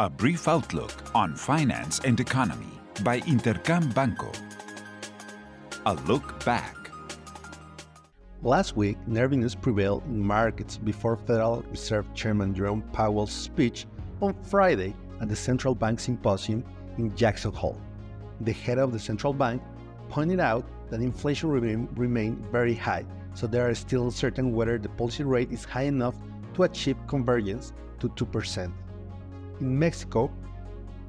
A brief outlook on finance and economy by Intercam Banco. A look back. Last week, nervousness prevailed in markets before Federal Reserve Chairman Jerome Powell's speech on Friday at the Central Bank Symposium in Jackson Hole. The head of the central bank pointed out that inflation remain, remained very high, so there are still uncertain whether the policy rate is high enough to achieve convergence to 2%. In Mexico,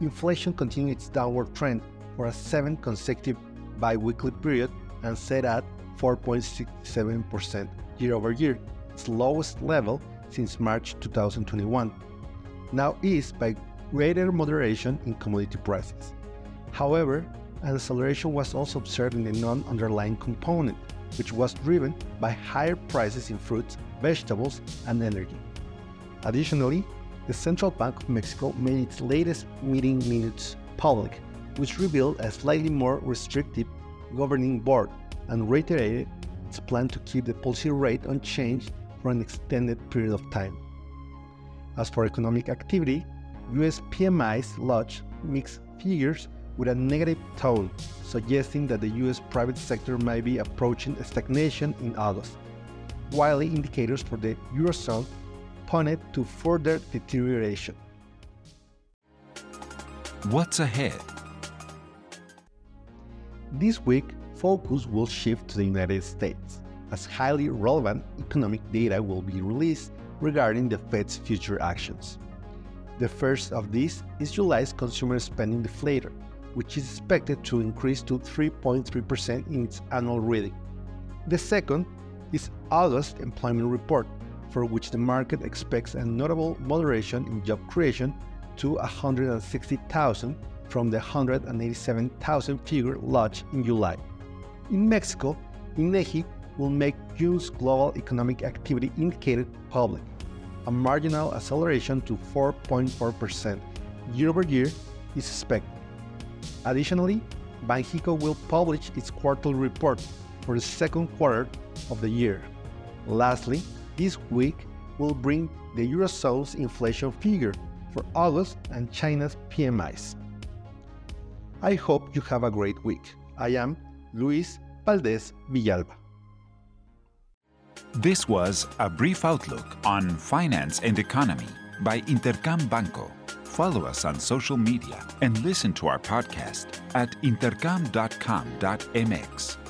inflation continued its downward trend for a seventh consecutive bi-weekly period and set at 4.67% year over year, its lowest level since March 2021, now eased by greater moderation in commodity prices. However, an acceleration was also observed in the non-underlying component, which was driven by higher prices in fruits, vegetables, and energy. Additionally, the Central Bank of Mexico made its latest meeting minutes public, which revealed a slightly more restrictive governing board and reiterated its plan to keep the policy rate unchanged for an extended period of time. As for economic activity, US PMIs lodged mixed figures with a negative tone, suggesting that the US private sector might be approaching stagnation in August, while indicators for the Eurozone to further deterioration. What's ahead? This week, focus will shift to the United States, as highly relevant economic data will be released regarding the Fed's future actions. The first of these is July's consumer spending deflator, which is expected to increase to 3.3% in its annual reading. The second is August employment report, for which the market expects a notable moderation in job creation to 160,000 from the 187,000 figure lodged in July. In Mexico, INEGI will make June's global economic activity indicator public, a marginal acceleration to 4.4% year over year is expected. Additionally, Banxico will publish its quarterly report for the second quarter of the year. Lastly, this week will bring the Eurozone's inflation figure for August and China's PMIs. I hope you have a great week. I am Luis Valdez Villalba. This was a brief outlook on finance and economy by Intercam Banco. Follow us on social media and listen to our podcast at intercam.com.mx.